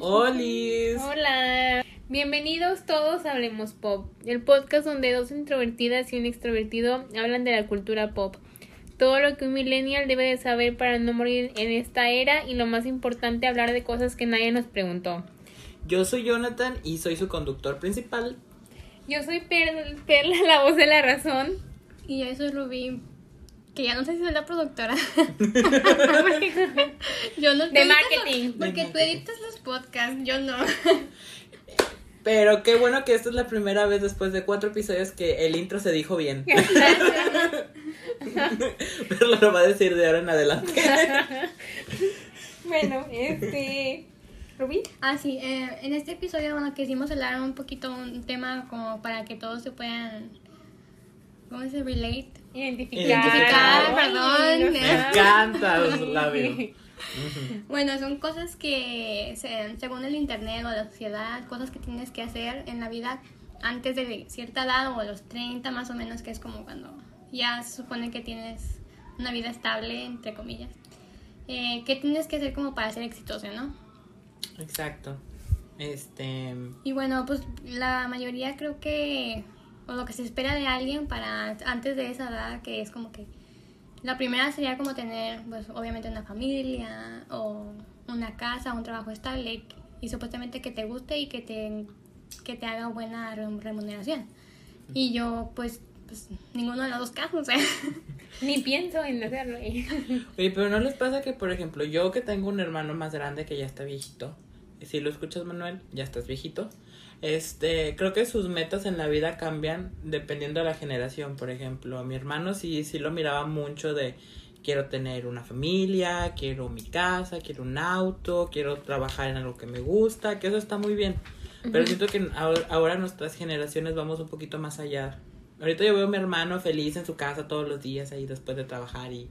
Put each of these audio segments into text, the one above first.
¡Holis! Hola. Bienvenidos todos a Hablemos Pop, el podcast donde dos introvertidas y un extrovertido hablan de la cultura pop. Todo lo que un millennial debe de saber para no morir en esta era y lo más importante, hablar de cosas que nadie nos preguntó. Yo soy Jonathan y soy su conductor principal. Yo soy Per- Perla, la voz de la razón. Y yo soy Rubí, que ya no sé si soy la productora. yo no De marketing. los- porque tú editas los podcasts, yo no. Pero qué bueno que esta es la primera vez después de cuatro episodios que el intro se dijo bien. Pero lo va a decir de ahora en adelante. bueno, este. Rubí. Ah, sí, eh, en este episodio, bueno, quisimos hablar un poquito un tema como para que todos se puedan, ¿cómo se relate? Identificar. Identificar, Ay, perdón. Me encanta los labios. Bueno, son cosas que, se- según el internet o la sociedad, cosas que tienes que hacer en la vida antes de cierta edad o a los 30 más o menos, que es como cuando ya se supone que tienes una vida estable, entre comillas. Eh, ¿Qué tienes que hacer como para ser exitoso, no? Exacto. Este. Y bueno, pues la mayoría creo que, o lo que se espera de alguien para antes de esa edad, que es como que la primera sería como tener, pues obviamente una familia o una casa, un trabajo estable y supuestamente que te guste y que te, que te haga buena re- remuneración. Y yo, pues, pues ninguno de los dos casos, ¿eh? Ni pienso en hacerlo. Oye, pero ¿no les pasa que, por ejemplo, yo que tengo un hermano más grande que ya está viejito, si lo escuchas, Manuel, ya estás viejito, este, creo que sus metas en la vida cambian dependiendo de la generación, por ejemplo. Mi hermano sí, sí lo miraba mucho de quiero tener una familia, quiero mi casa, quiero un auto, quiero trabajar en algo que me gusta, que eso está muy bien. Pero siento que ahora, ahora nuestras generaciones vamos un poquito más allá. Ahorita yo veo a mi hermano feliz en su casa todos los días ahí después de trabajar y,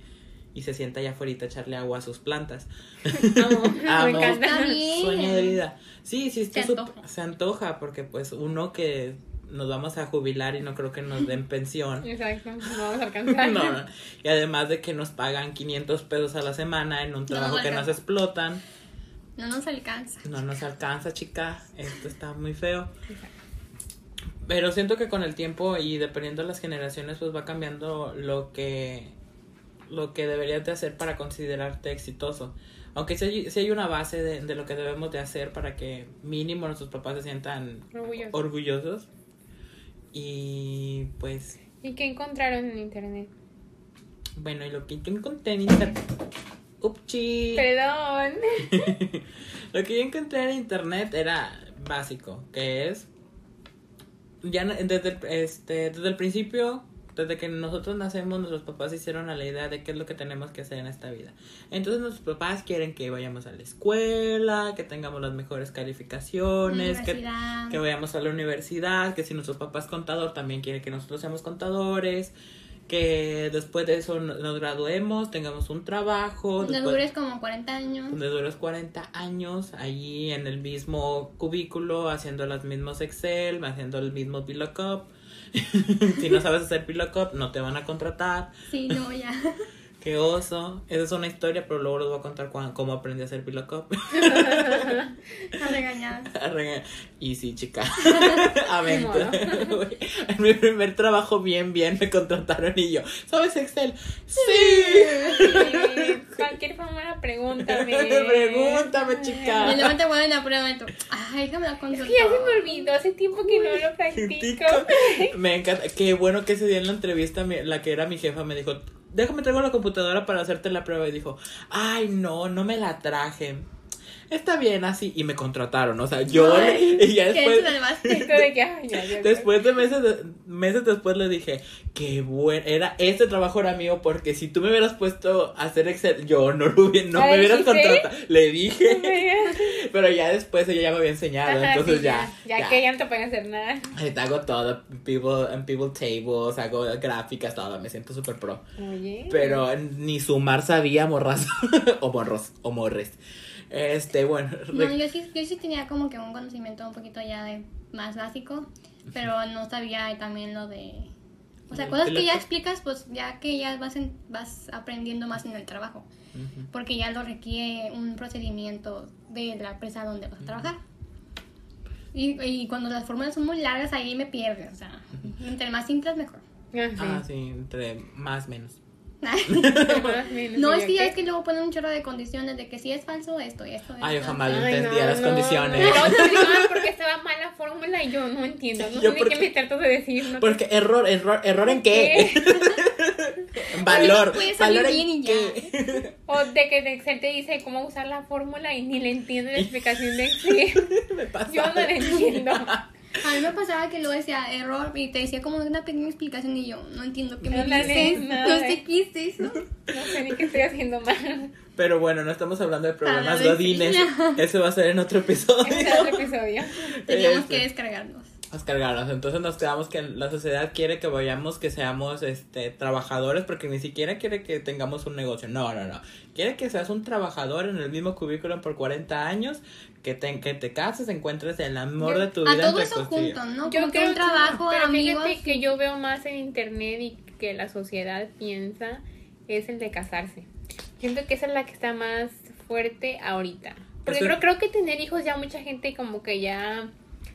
y se sienta allá afuera a echarle agua a sus plantas. Amo, Amo. me. Sueño de vida. Sí, sí, está Se antoja. se antoja porque pues uno que nos vamos a jubilar y no creo que nos den pensión. Exacto, no vamos a alcanzar. No, no. Y además de que nos pagan 500 pesos a la semana en un trabajo que nos explotan. No nos alcanza. No nos alcanza, chica. Esto está muy feo. Pero siento que con el tiempo y dependiendo de las generaciones, pues va cambiando lo que lo que deberías de hacer para considerarte exitoso. Aunque sí hay, sí hay una base de, de lo que debemos de hacer para que mínimo nuestros papás se sientan Orgulloso. orgullosos. Y pues, ¿Y qué encontraron en internet? bueno, y lo que yo encontré en internet. Upchi. Perdón. Lo que yo encontré en internet era básico, que es ya desde el, este, desde el principio, desde que nosotros nacemos, nuestros papás hicieron a la idea de qué es lo que tenemos que hacer en esta vida. Entonces nuestros papás quieren que vayamos a la escuela, que tengamos las mejores calificaciones, que, que vayamos a la universidad, que si nuestro papá es contador también quiere que nosotros seamos contadores, que después de eso no- nos graduemos, tengamos un trabajo. Donde dures como 40 años. donde duras 40 años allí en el mismo cubículo haciendo los mismos Excel, haciendo el mismo VLOOKUP. si no sabes hacer VLOOKUP, no te van a contratar. Sí, no, ya. Qué oso. Esa es una historia, pero luego les voy a contar cómo aprendí a hacer VLOOKUP. A regañadas. y sí, chica. Modo. Amén. en mi primer trabajo, bien, bien, me contrataron y yo, ¿sabes Excel? Sí. Sí, Cualquier forma, pregúntame. Pregúntame, chica. luego te vuelven a prueba y tú, ay, déjame la consulta. Ya se me olvidó, hace tiempo que no lo practico. Me encanta. Qué bueno que ese día en la entrevista la que era mi jefa me dijo, déjame traigo la computadora para hacerte la prueba. Y dijo, ay, no, no me la traje. Está bien así. Y me contrataron. O sea, yo... Ay, y ya ¿qué después... de que, ay, ya, ya, Después de meses, de- meses después le dije, qué bueno, era, este trabajo era mío porque si tú me hubieras puesto a hacer Excel, yo no lo hubiera, no ¿Ah, me hubieras contratado. Le dije, pero ya después ella ya me había enseñado, Ajá, entonces sí, ya, ya. que ya no te pueden hacer nada. Hago todo, people, en people tables, hago gráficas, todo, me siento súper pro. Oye. Pero ni sumar sabía, morras, o morros, o morres. Este, bueno, No, yo sí, yo sí tenía como que un conocimiento un poquito ya de más básico, pero no sabía también lo de... O sea, El cosas que ya explicas, pues ya que ya vas, en- vas aprendiendo más en el trabajo, porque ya lo requiere un procedimiento de la empresa donde vas a trabajar. Y, y cuando las fórmulas son muy largas, ahí me pierdes. O sea, entre más simples, mejor. Ah. Ah, sí, entre más menos. No, ¿y es que yo ya es que luego ponen un chorro de condiciones de que si es falso esto y esto. Ay, yo esto. jamás Ay, entendía no, las no, condiciones. no. Explicaban porque estaba mal la fórmula y yo no entiendo. No Yo sé qué me tratas de decir. No Porque error, error, error en qué? valor, Puede salir valor bien en y ya. qué. O de que Excel te dice cómo usar la fórmula y ni le entiende la explicación de Excel. Me pasa. Yo no la entiendo. A mí me pasaba que luego decía error y te decía como una pequeña explicación y yo no entiendo qué me No dices. nada. No sé qué es eso. No sé ni qué estoy haciendo mal. Pero bueno, no estamos hablando de problemas godines. Eso va a ser en otro episodio. Ese es otro episodio. Teníamos Este. que descargarnos. Vamos a cargarnos. Entonces nos quedamos que la sociedad quiere que vayamos, que seamos este trabajadores, porque ni siquiera quiere que tengamos un negocio. No, no, no. Quiere que seas un trabajador en el mismo cubículo por 40 años, que te, que te cases, encuentres el amor Yo- de tu A vida. todo entre eso junto, ¿no? Yo Como que creo un trabajo, pero amigos. fíjate que yo veo más en internet y que la sociedad piensa es el de casarse. Siento que esa es la que está más fuerte ahorita. Porque Pues, creo, creo que tener hijos ya mucha gente como que ya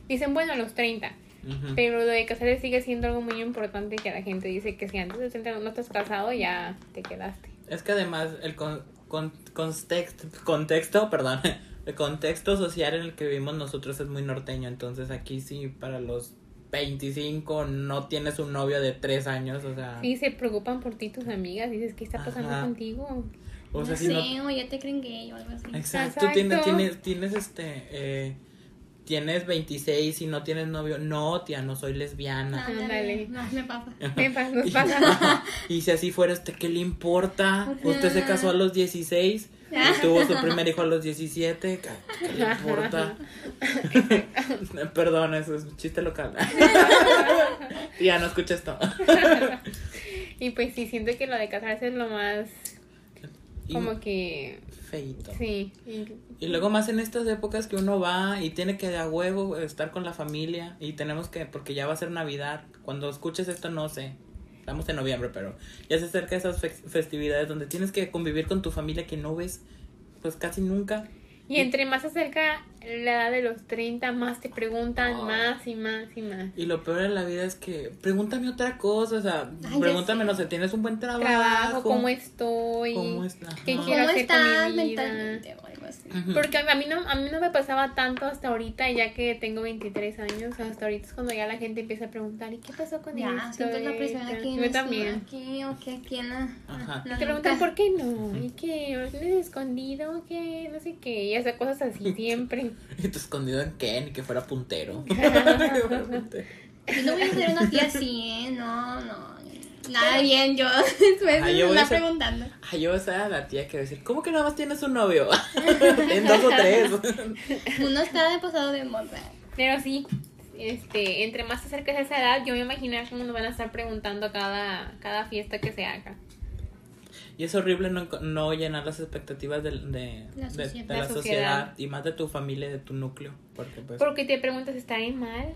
dicen, bueno, a los 30. Ujú. Pero lo de casarse sigue siendo algo muy importante que la gente dice que si antes de 30 no estás casado ya te quedaste. Es que además el con, con- contexto, contexto, perdón, el contexto social en el que vivimos nosotros es muy norteño, entonces aquí sí para los 25 no tienes un novio de 3 años, o sea, Y se preocupan por ti tus amigas. Dices, ¿qué está pasando Ajá. contigo? o sea, no si no sé, o ya te creen gay o algo así. Exacto, tienes, Exacto. tienes, tienes este, eh, tienes 26 y no tienes novio. No, tía, no soy lesbiana. Ándale. No, me pasa. Me pa- nos pasa. y si así fuera, ¿usted qué le importa? Usted se casó a los 16 y tuvo su primer hijo a los 17. ¿Qué, qué le importa? Perdón, eso es un chiste local. tía, no escucha esto. Y pues sí, siento que lo de casarse es lo más como que feíto. sí. y- Y luego más en estas épocas que uno va y tiene que de a huevo estar con la familia y tenemos que, porque ya va a ser Navidad, cuando escuches esto no sé, estamos en noviembre, pero ya se acerca esas fe- festividades donde tienes que convivir con tu familia que no ves pues casi nunca. Y entre más se acerca la edad de los 30, más te preguntan Ay. más y más y más. Y lo peor de la vida es que pregúntame otra cosa, o sea, Ay, pregúntame, no sé, tienes un buen trabajo. Trabajo, cómo estoy, ¿Cómo está? qué Ajá. quiero ¿Cómo hacer con mi vida. mentalmente o algo así? Ujú. Porque a mí, no, a mí no me pasaba tanto hasta ahorita, ya que tengo 23 años. Hasta ahorita es cuando ya la gente empieza a preguntar, ¿y qué pasó con Ya, esto? siento la de presión esto?" aquí Yo también. Aquí o que aquí en la. Ajá. la Te preguntan por qué no, y qué, ¿Lo tienes escondido, qué, no sé qué, y hace cosas así siempre. Y tú escondido en qué, ni que fuera puntero. Yo no voy a hacer una tía así, ¿eh? No, no. Nada bien, yo después Ah, me yo voy a está ser- preguntando. Ay, yo esa la tía que va a decir, ¿cómo que nada más tienes un novio? en dos o tres. Uno está de pasado de moda. Pero sí, este, entre más te acerques a esa edad, yo me imagino cómo nos van a estar preguntando cada, cada fiesta que se haga. Y es horrible no, no llenar las expectativas de, de, La de- sociedad. de la, La sociedad. sociedad. y más de tu familia, de tu núcleo. Porque pues... Porque te preguntas, ¿estaré mal?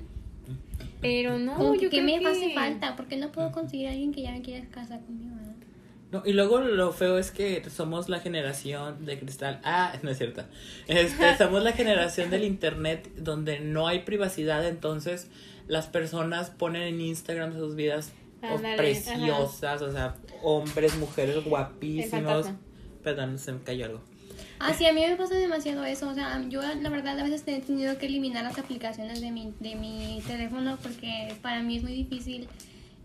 Pero no, Como, yo ¿Qué creo me que... hace falta? ¿Por qué no puedo conseguir a alguien que ya me quiera casar conmigo? No, y luego lo feo es que somos la generación de cristal. Ah, no es cierto. Este, somos la generación del internet donde no hay privacidad, entonces las personas ponen en Instagram sus vidas oh, Ándale, preciosas, o sea, hombres, mujeres guapísimos. Perdón, se me cayó algo. Ah, sí, a mí me pasa demasiado eso. O sea, yo la verdad a veces he tenido que eliminar las aplicaciones de mi, de mi teléfono porque para mí es muy difícil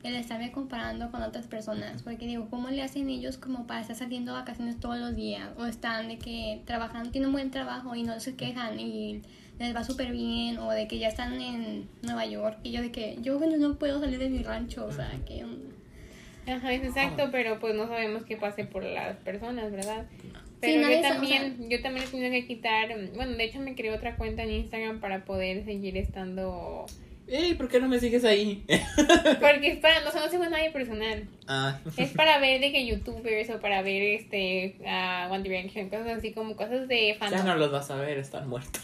el estarme comparando con otras personas. Porque digo, ¿cómo le hacen ellos como para estar saliendo a vacaciones todos los días? O están de que trabajando, tienen un buen trabajo y no se quejan y les va súper bien. O de que ya están en Nueva York y yo de que yo bueno, no puedo salir de mi rancho. O sea, que... Ajá, es exacto, pero pues no sabemos qué pase por las personas, ¿verdad? Sí, Pero nadie yo o también, yo también he tenido que quitar, bueno, de hecho me creé otra cuenta en Instagram para poder seguir estando, Ey, ¿por qué no me sigues ahí? porque es para, no, no sigo a nadie personal, ah. es para ver de que youtubers o para ver este, a One Direction, cosas así como cosas de Ya fandom. no los vas a ver, están muertos.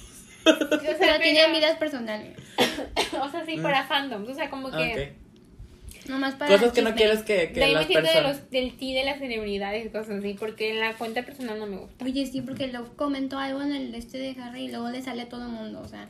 O sea, Pero tienen vidas personales. o sea, sí, para fandoms, o sea, como que... Ok. Nomás para Cosas que no quieres que, que de ahí me las siento de personas... los, del ti de las celebridades y cosas así, porque en la cuenta personal no me gusta. Oye, sí, porque luego comentó algo en el este de Harry y luego le sale a todo el mundo, o sea.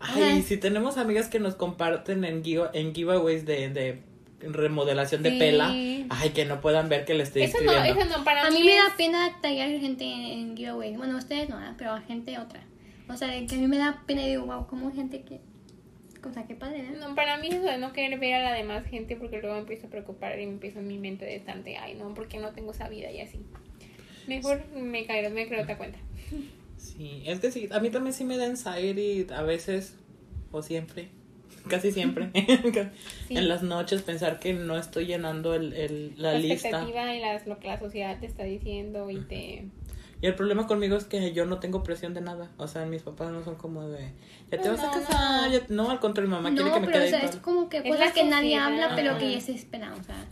Ay, si tenemos amigas que nos comparten en, giva- en giveaways de, de remodelación de Sí. pela, ay, que no puedan ver que le estoy Eso no, escribiendo. eso no, para A mí, mí me es- da pena tallar gente en giveaway. Bueno, ustedes no, pero a gente otra. O sea, que a mí me da pena y digo, wow, como gente que. O sea, qué padre, ¿no? No, para mí eso de no querer ver a la demás gente porque luego me empiezo a preocupar y me empiezo en mi mente de estar de, ay, no, porque no tengo esa vida y así. Mejor me caeré, me creo otra cuenta. Sí, es que sí, a mí también sí me da anxiety a veces, o siempre, casi siempre, Sí. en las noches pensar que no estoy llenando el, el- la La lista. expectativa y las, lo que la sociedad te está diciendo y te... Y el problema conmigo es que yo no tengo presión de nada. O sea, mis papás no son como de, ya te No, vas a no, casar. no. ya- No, al contrario, mi mamá quiere No, que me pero quede o sea, es como que Es cosas que nadie habla, pero que Ajá. ya se espera, o sea.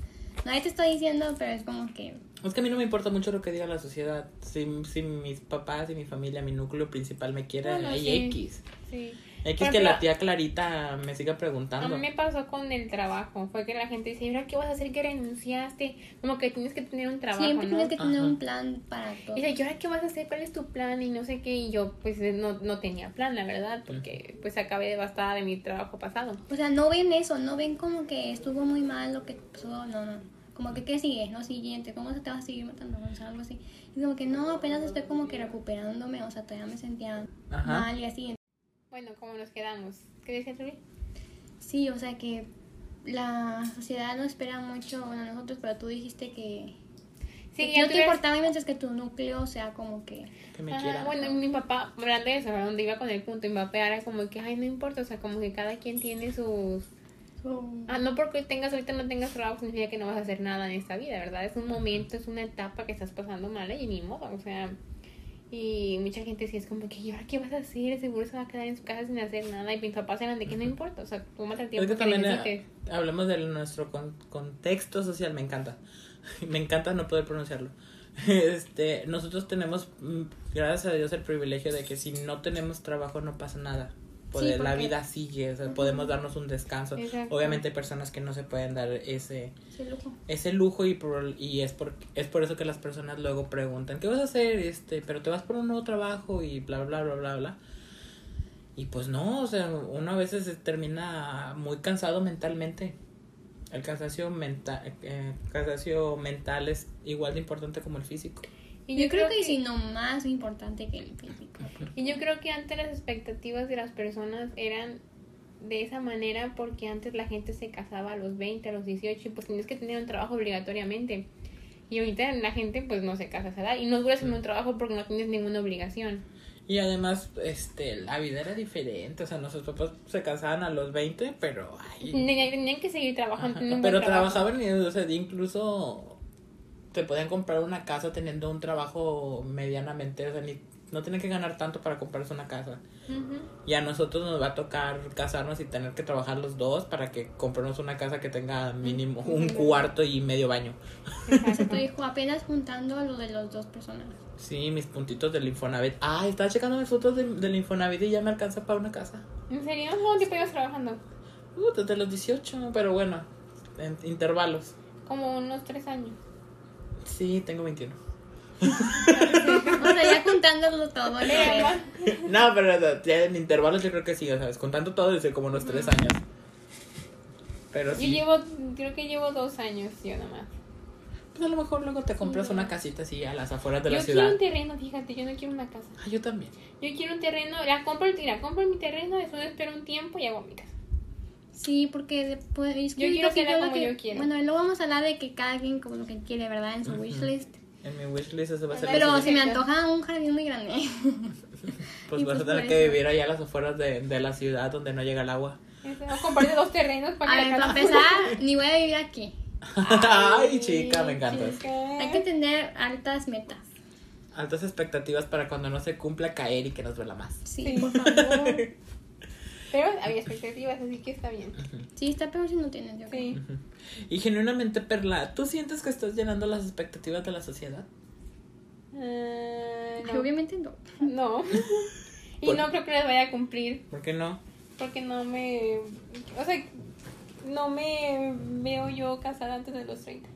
Nadie te está diciendo, pero es como que. Es que a mí no me importa mucho lo que diga la sociedad. Si, si mis papás y mi familia, mi núcleo principal me quiere, Bueno, hay sí. X. Sí. Por que ejemplo, la tía Clarita me siga A preguntando. mí me pasó con el trabajo. Fue que la gente dice, ¿y ahora qué vas a hacer que renunciaste? Como que tienes que tener un trabajo, siempre ¿no? tienes que tener Ajá. un plan para todo. Y dice, ¿y ahora qué vas a hacer? ¿Cuál es tu plan? Y no sé qué. Y yo, pues, no, no tenía plan, la verdad, porque pues acabé devastada de mi trabajo pasado. O sea, no ven eso, no ven como que estuvo muy mal lo que pasó, no, no. Como que, ¿qué sigue? No, siguiente, ¿cómo se te va a seguir matando? O sea, algo así. Y como que, no, apenas estoy como que recuperándome, o sea, todavía me sentía Ajá. mal y así. Bueno, ¿cómo nos quedamos? ¿Qué decías, Rubí? Sí, o sea que la sociedad no espera mucho bueno, a nosotros, pero tú dijiste que, Sí, que tú te importaba mientras que tu núcleo sea como que... Que me Ajá, quiera. bueno, mi papá, hablando de eso, ¿verdad? donde iba con el punto, mi papá era como que, ay, no importa, o sea, como que cada quien tiene sus... Ah, no porque tengas ahorita no tengas trabajo significa que no vas a hacer nada en esta vida, ¿verdad? Es un momento, es una etapa que estás pasando mal y ni modo, o sea... Y mucha gente sí es como que, ¿y ahora qué vas a hacer? Seguro se va a quedar en su casa sin hacer nada. Y mis papás eran de que no importa, o sea, tómate el tiempo que que, también necesites. eh, hablamos de nuestro con- contexto social, me encanta. Me encanta no poder pronunciarlo. Este, nosotros tenemos, mm, gracias a Dios, el privilegio de que si no tenemos trabajo no pasa nada. Poder- Sí, la vida sigue, o sea, podemos darnos un descanso. Exacto. Obviamente hay personas que no se pueden dar ese, lujo. ese lujo y por, y es por es por eso que las personas luego preguntan qué vas a hacer este pero te vas por un nuevo trabajo y bla bla bla bla bla y pues no o sea uno a veces se termina muy cansado mentalmente el cansancio mental eh, cansancio mental es igual de importante como el físico Y Yo, creo, que, sí, no más importante que el físico. Y yo creo que antes las expectativas de las personas eran de esa manera porque antes la gente se casaba a los 20, a los 18 y pues tenías que tener un trabajo obligatoriamente. Y ahorita la gente pues no se casa a esa edad y no duras en un trabajo porque no tienes ninguna obligación. y además este la vida era diferente o sea nuestros papás se casaban a los 20 pero ay, Tenían, tenían que seguir trabajando. Ajá, Pero trabajo. trabajaban y, o sea, incluso te podían comprar una casa teniendo un trabajo medianamente, o sea, ni, no tienen que ganar tanto para comprarse una casa. Y a nosotros nos va a tocar casarnos y tener que trabajar los dos para que compremos una casa que tenga mínimo un cuarto y medio baño. Tu hijo apenas juntando lo de las dos personas. Sí, mis puntitos del Infonavit. Ah, estaba checando mis fotos de- del Infonavit y ya me alcanza para una casa. ¿En serio? ¿Cuánto tiempo ibas trabajando? Uh, desde los 18, pero bueno, en intervalos. Como unos tres años. Sí, tengo 21. O sea, ya juntándolo todo. más- No, pero o sea, ya en intervalos yo creo que sí, o sea, contando todo desde como unos tres años. Pero Yo sí, llevo, creo que llevo dos años yo nomás. pues a lo mejor luego te compras una casita así a las afueras de yo la quiero ciudad. un terreno, fíjate, yo no quiero una casa. Ah, yo también. Yo quiero un terreno, la compro, la compro mi terreno, después espero un tiempo y hago mi casa. Sí, porque después... Es que Yo quiero que creo como que- yo quiero. Bueno, luego vamos a hablar de que cada quien como lo que quiere, ¿verdad? En su Ujú. wishlist. En mi wishlist eso va a ser. Pero se me antoja un jardín muy grande. Pues y vas a pues tener que vivir allá a las afueras de, de la ciudad donde no llega el agua. O comprarte dos terrenos para A que ver, para empezar, ni voy a vivir aquí. Ay, chica, me encantas. chica. Hay que tener altas metas. Altas expectativas para cuando no se cumpla caer y que nos duela más. Sí, Sí, por favor. Pero había expectativas, así que está bien. Sí, está peor si no tienes, yo creo. Sí. Y genuinamente, Perla, ¿tú sientes que estás llenando las expectativas de la sociedad? No. Obviamente no. No. y Por- no creo que las vaya a cumplir. ¿Por qué no? Porque no me. O sea, no me veo yo casada antes de los 30.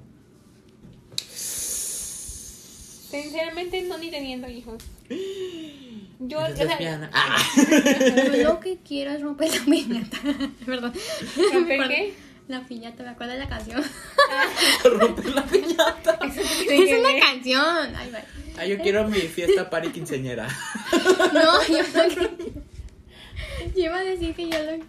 Sinceramente, no ni teniendo hijos. Yo, o sea, lesbiana. Ah. Yo lo que quiero es romper la piñata. Perdón. ¿romper qué? La piñata, me acuerdo de la canción. Romper la piñata. No Es una canción. Ay, bye. Ah, yo quiero mi fiesta party quinceañera. No, yo lo que. Yo iba a decir que yo lo.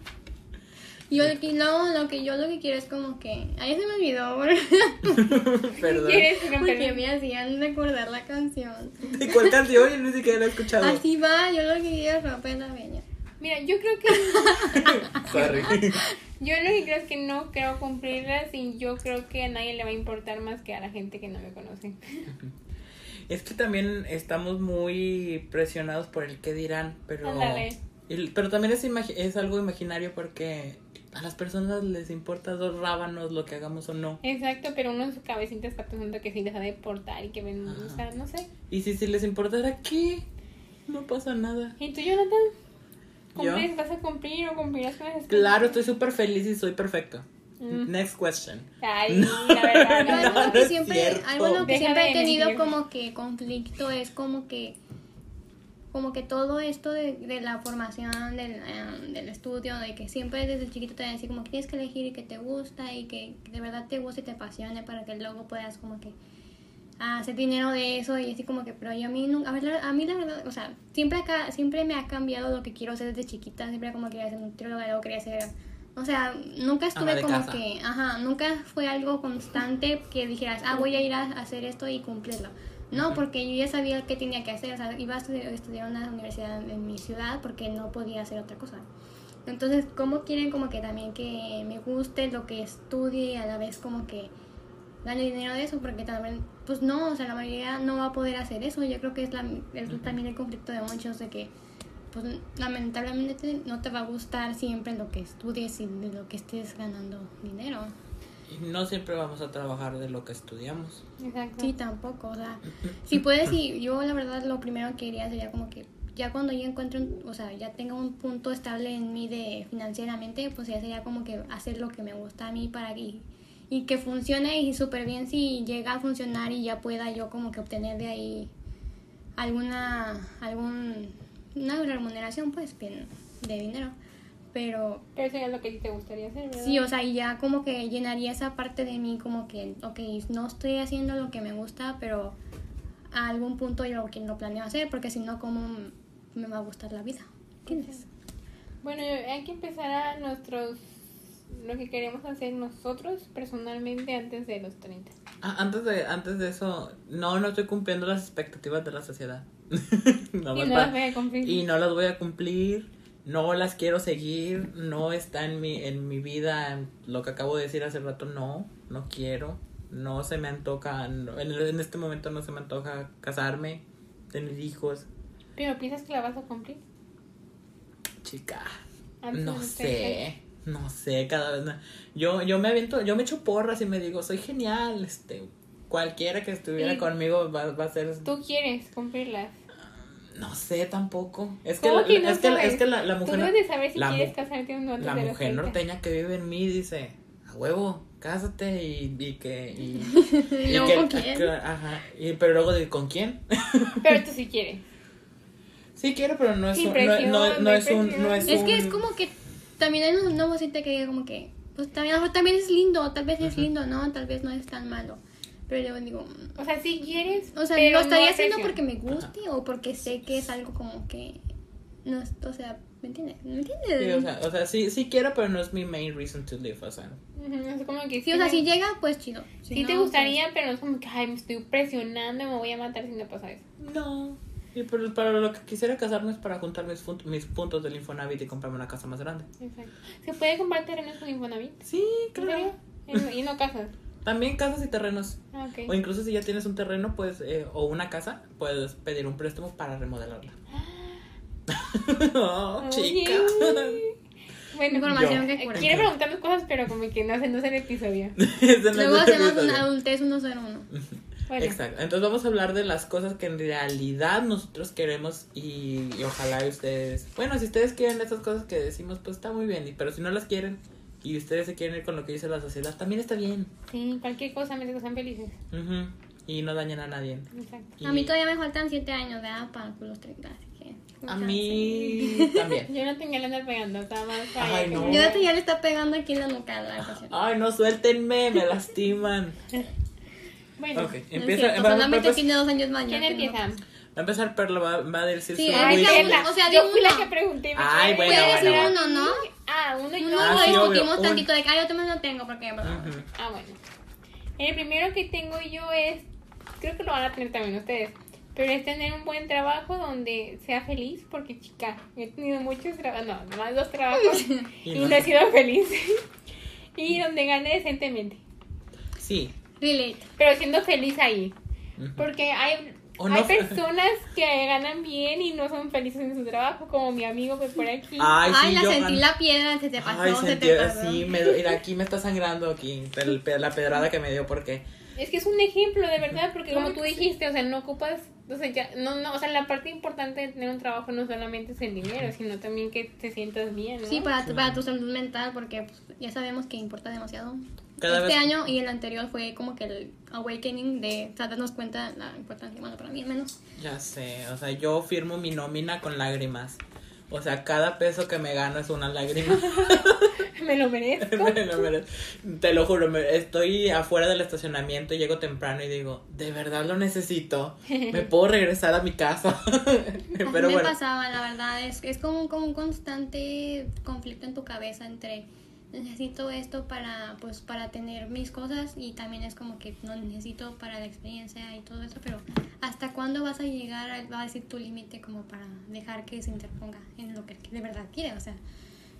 Yo lo que, no, lo que yo lo que quiero es como que. Ay, se me olvidó. Perdón. ¿Quieres Porque me hacían recordar la canción. ¿De cuál canción? Yo ni siquiera la he escuchado. Así va, yo lo que quiero es romper la piñata. Mira, yo creo que Sorry. yo lo que creo es que no creo cumplirlas y yo creo que a nadie le va a importar más que a la gente que no me conoce. Es que también estamos muy presionados por el que dirán, pero pero también es es algo imaginario porque a las personas les importa dos rábanos lo que hagamos o no. Exacto, pero uno en su cabecita está pensando que sí les ha de importar y que ven, o sea, no sé. Y si, si les importara qué, no pasa nada. ¿Y tú, Jonathan? ¿Yo? ¿Cumples? ¿Vas a cumplir o cumplirás con las Claro, estoy súper feliz y soy perfecta. Mm. Next question. Ay, No, la verdad, Pero no. algo no que es siempre, algo que Deja siempre he tenido mentir. como que conflicto es como que como que todo esto de, de la formación del, eh, del estudio, de que siempre desde chiquito te decir como que tienes que elegir y que te gusta y que de verdad te guste y te apasione para que luego puedas como que hacer dinero de eso y así como que pero yo a mí nunca a, ver, a mí la verdad o sea siempre acá siempre me ha cambiado lo que quiero ser desde chiquita siempre como quería ser nutrióloga luego quería ser o sea nunca estuve como casa. que ajá nunca fue algo constante que dijeras ah voy a ir a hacer esto y cumplirlo no porque yo ya sabía qué tenía que hacer o sea iba a estudiar, una universidad en mi ciudad porque no podía hacer otra cosa. Entonces cómo quieren como que también que me guste lo que estudie y a la vez como que gane dinero de eso porque también pues no o sea la mayoría no va a poder hacer eso. Yo creo que es, la, es también el conflicto de muchos de que pues lamentablemente no te va a gustar siempre lo que estudies y de lo que estés ganando dinero Y no siempre vamos a trabajar de lo que estudiamos. Exacto. sí tampoco o sea si puedes y yo la verdad lo primero que quería sería como que ya cuando yo encuentre un- o sea ya tenga un punto estable en mí de financieramente pues ya sería como que hacer lo que me gusta a mí para que y que funcione y súper bien si llega a funcionar y ya pueda yo como que obtener de ahí alguna algún una remuneración pues bien de dinero pero Pero eso ya es lo que a ti te gustaría hacer, ¿verdad? sí o sea y ya como que llenaría esa parte de mí como que ok no estoy haciendo lo que me gusta pero a algún punto yo lo, que lo planeo hacer porque si no cómo me va a gustar la vida ¿entiendes? Bueno, hay que empezar a nuestros. Lo que queremos hacer nosotros personalmente antes de los 30. Ah, antes de antes de eso, no, no estoy cumpliendo las expectativas de la sociedad. No y no las voy a cumplir. y no las voy a cumplir, no las quiero seguir, no está en mi, en mi vida lo que acabo de decir hace rato, no, no quiero, no se me antoja, no- en, en este momento no se me antoja casarme, tener hijos, Pero piensas que la vas a cumplir. chica, Antes no sé, no sé, cada vez, no- yo, yo me aviento, yo me echo porras y me digo, soy genial, este, cualquiera que estuviera Y- conmigo va, va a ser 30. Tú quieres cumplirlas. No sé tampoco. Es que, ¿Cómo la, que no es, que, es que la, la Tú mujer. debes de saber si la, quieres casarte o no antes la de mujer 30. norteña que vive en mí dice: A huevo, cásate y, y que. Y, y luego que- con quién que- ajá. Y, pero luego, de, ¿con quién? Pero tú sí quieres. sí, quiero, pero no es un. No, presión, no, no no hay es un. No es, Es que un- es como que también hay una vocita que diga como que, pues también, también es lindo, tal vez es lindo, ¿no? Tal vez no es tan malo. Pero yo digo, O sea, sí quieres. o sea, pero lo estaría no haciendo porque me guste o porque sé que es algo como que, no, es- o sea, ¿me entiendes? ¿Me entiendes? Sí, o sea, o sea sí, sí quiero, pero no es mi main reason to live. O sea, Es como que sí, o sea, me- si llega, pues chido. Si sí no, te pues- gustaría, pero no es como que, ay, me estoy presionando, me voy a matar si no pasa eso. no. Y pero, para lo que quisiera casarme es para juntar mis, mis puntos del Infonavit y comprarme una casa más grande. Exacto. ¿Se puede comprar terrenos con Infonavit? Sí, ¿En claro. Y y no casas. También casas y terrenos. Ah, ok. O incluso si ya tienes un terreno pues eh, o una casa, puedes pedir un préstamo para remodelarla. oh, chica. Bueno, Información que cura. quiero preguntarme cosas, pero como que no sé, no el episodio. Es Luego el hacemos episodio. una adultez 101. Bueno, Exacto. Entonces vamos a hablar de las cosas que en realidad nosotros queremos y, y ojalá ustedes, bueno, si ustedes quieren esas cosas que decimos, pues está muy bien, y- pero si no las quieren, y ustedes se quieren ir con lo que dice la sociedad, también está bien. Sí, cualquier cosa mientras que sean felices. Ujú. Y no dañen a nadie. Exacto. Y A mí todavía me faltan 7 años de edad para los 30, así que... A mí también. Yo no tenía que andar pegando, estaba más Ay, no. Yo ya le está pegando aquí en la nuca la. Ay, no, suéltenme, me lastiman. Bueno, Ok, No es empieza. cierto, solamente tiene dos años más. ¿quién empieza? A empezar Perla, va, va a decir Sí, su ay, Perla. o sea, yo fui la uno. que pregunté. Ay, bueno, decir bueno. uno, ¿no? Ah, uno y No, uno. Ah, lo sí, obvio, discutimos un- tantito de que, ay, yo también lo tengo, porque... Ujú. Ah, bueno. El primero que tengo yo es, creo que lo van a tener también ustedes, pero es tener un buen trabajo donde sea feliz, porque chica, he tenido muchos trabajos, no, nomás dos trabajos Y y no. no he sido feliz. y donde gane decentemente, Sí. Relate. pero siendo feliz ahí. Ujú. Porque hay, O no hay personas que ganan bien y no son felices en su trabajo, como mi amigo que por aquí. Ay, la yo sentí gan- la piedra, se te pasó, Ay, se sentí, te pasó. sí, me, do- mira, aquí me está sangrando aquí, el la pedrada que me dio porque Es que es un ejemplo de verdad, porque como tú dijiste, o sea, no ocupas, o sea, ya, no, no, o sea, la parte importante de tener un trabajo no solamente es el dinero, sino también que te sientas bien, ¿no? Sí, para, tu- para tu salud mental, porque pues, ya sabemos que importa demasiado. Cada este vez- año y el anterior fue como que el awakening de o sea, darnos cuenta la importancia, bueno, para mí al menos. ya sé, o sea, yo firmo mi nómina con lágrimas. O sea, cada peso que me gano es una lágrima. Me lo merezco. Me lo merezco. Te lo juro, me- estoy afuera del estacionamiento y llego temprano y digo, de verdad lo necesito. Me puedo regresar a mi casa. Pero me bueno, pasaba, la verdad, es, es como, como un constante conflicto en tu cabeza entre necesito esto para pues para tener mis cosas y también es como que no necesito para la experiencia y todo eso, pero ¿hasta cuándo vas a llegar a, va a decir tu límite como para dejar que se interponga en lo que de verdad quieres? O sea,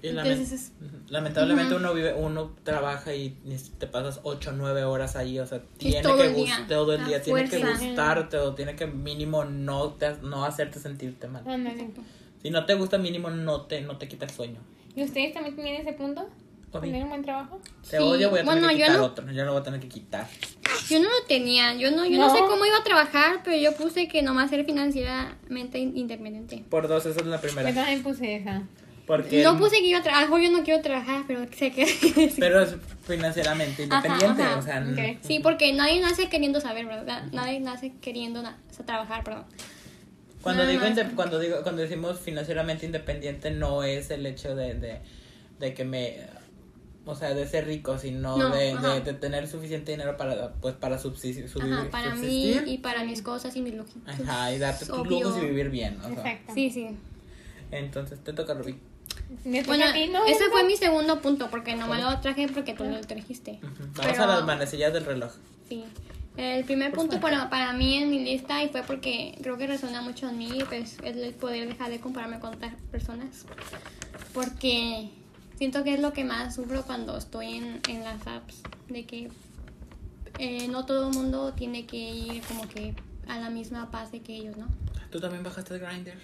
y entonces es- lamentablemente uno vive, uno trabaja y te pasas 8 o 9 horas ahí, o sea, tiene todo que el día, gust- todo el día, tiene que gustarte o tiene que mínimo no te, no hacerte sentirte mal. Si no te gusta mínimo no te no te quita el sueño. ¿Y ustedes también tienen ese punto? ¿Tener un buen trabajo? Te Sí, odio, voy a tener bueno, que yo quitar no- otro, ya lo voy a tener que quitar. yo no lo tenía, yo no yo no. No. sé cómo iba a trabajar, pero yo puse que nomás ser financieramente in- independiente. Por dos, esa es la Yo primera. también puse esa. Porque No puse que iba a trabajar, yo no quiero trabajar, pero sé que pero es financieramente independiente, ajá. o sea. Sí, porque nadie nace queriendo saber, ¿verdad? Nadie nace queriendo na- o sea, trabajar, perdón. Cuando Nada digo más. cuando digo cuando decimos financieramente independiente no es el hecho de, de, de que me o sea, de ser rico, sino No, de, de, de tener suficiente dinero para pues para subsistir, Ajá, para mí y para mis cosas y mis lujitos. Ajá, y darte tus lujos y vivir bien, o sea. Exacto. Sí, sí. Entonces te toca Rubí. ¿Me toca Bueno, no? ese no? fue mi segundo punto, porque no me lo traje porque tú lo trajiste. Vamos Pero- a las manecillas del reloj. Sí. El primer punto para, para mí en mi lista, y fue porque creo que resuena mucho en mí, pues es el poder dejar de compararme con otras personas. Porque siento que es lo que más sufro cuando estoy en, en las apps, de que eh, no todo el mundo tiene que ir como que a la misma base que ellos, ¿no? ¿Tú también bajaste el grinder?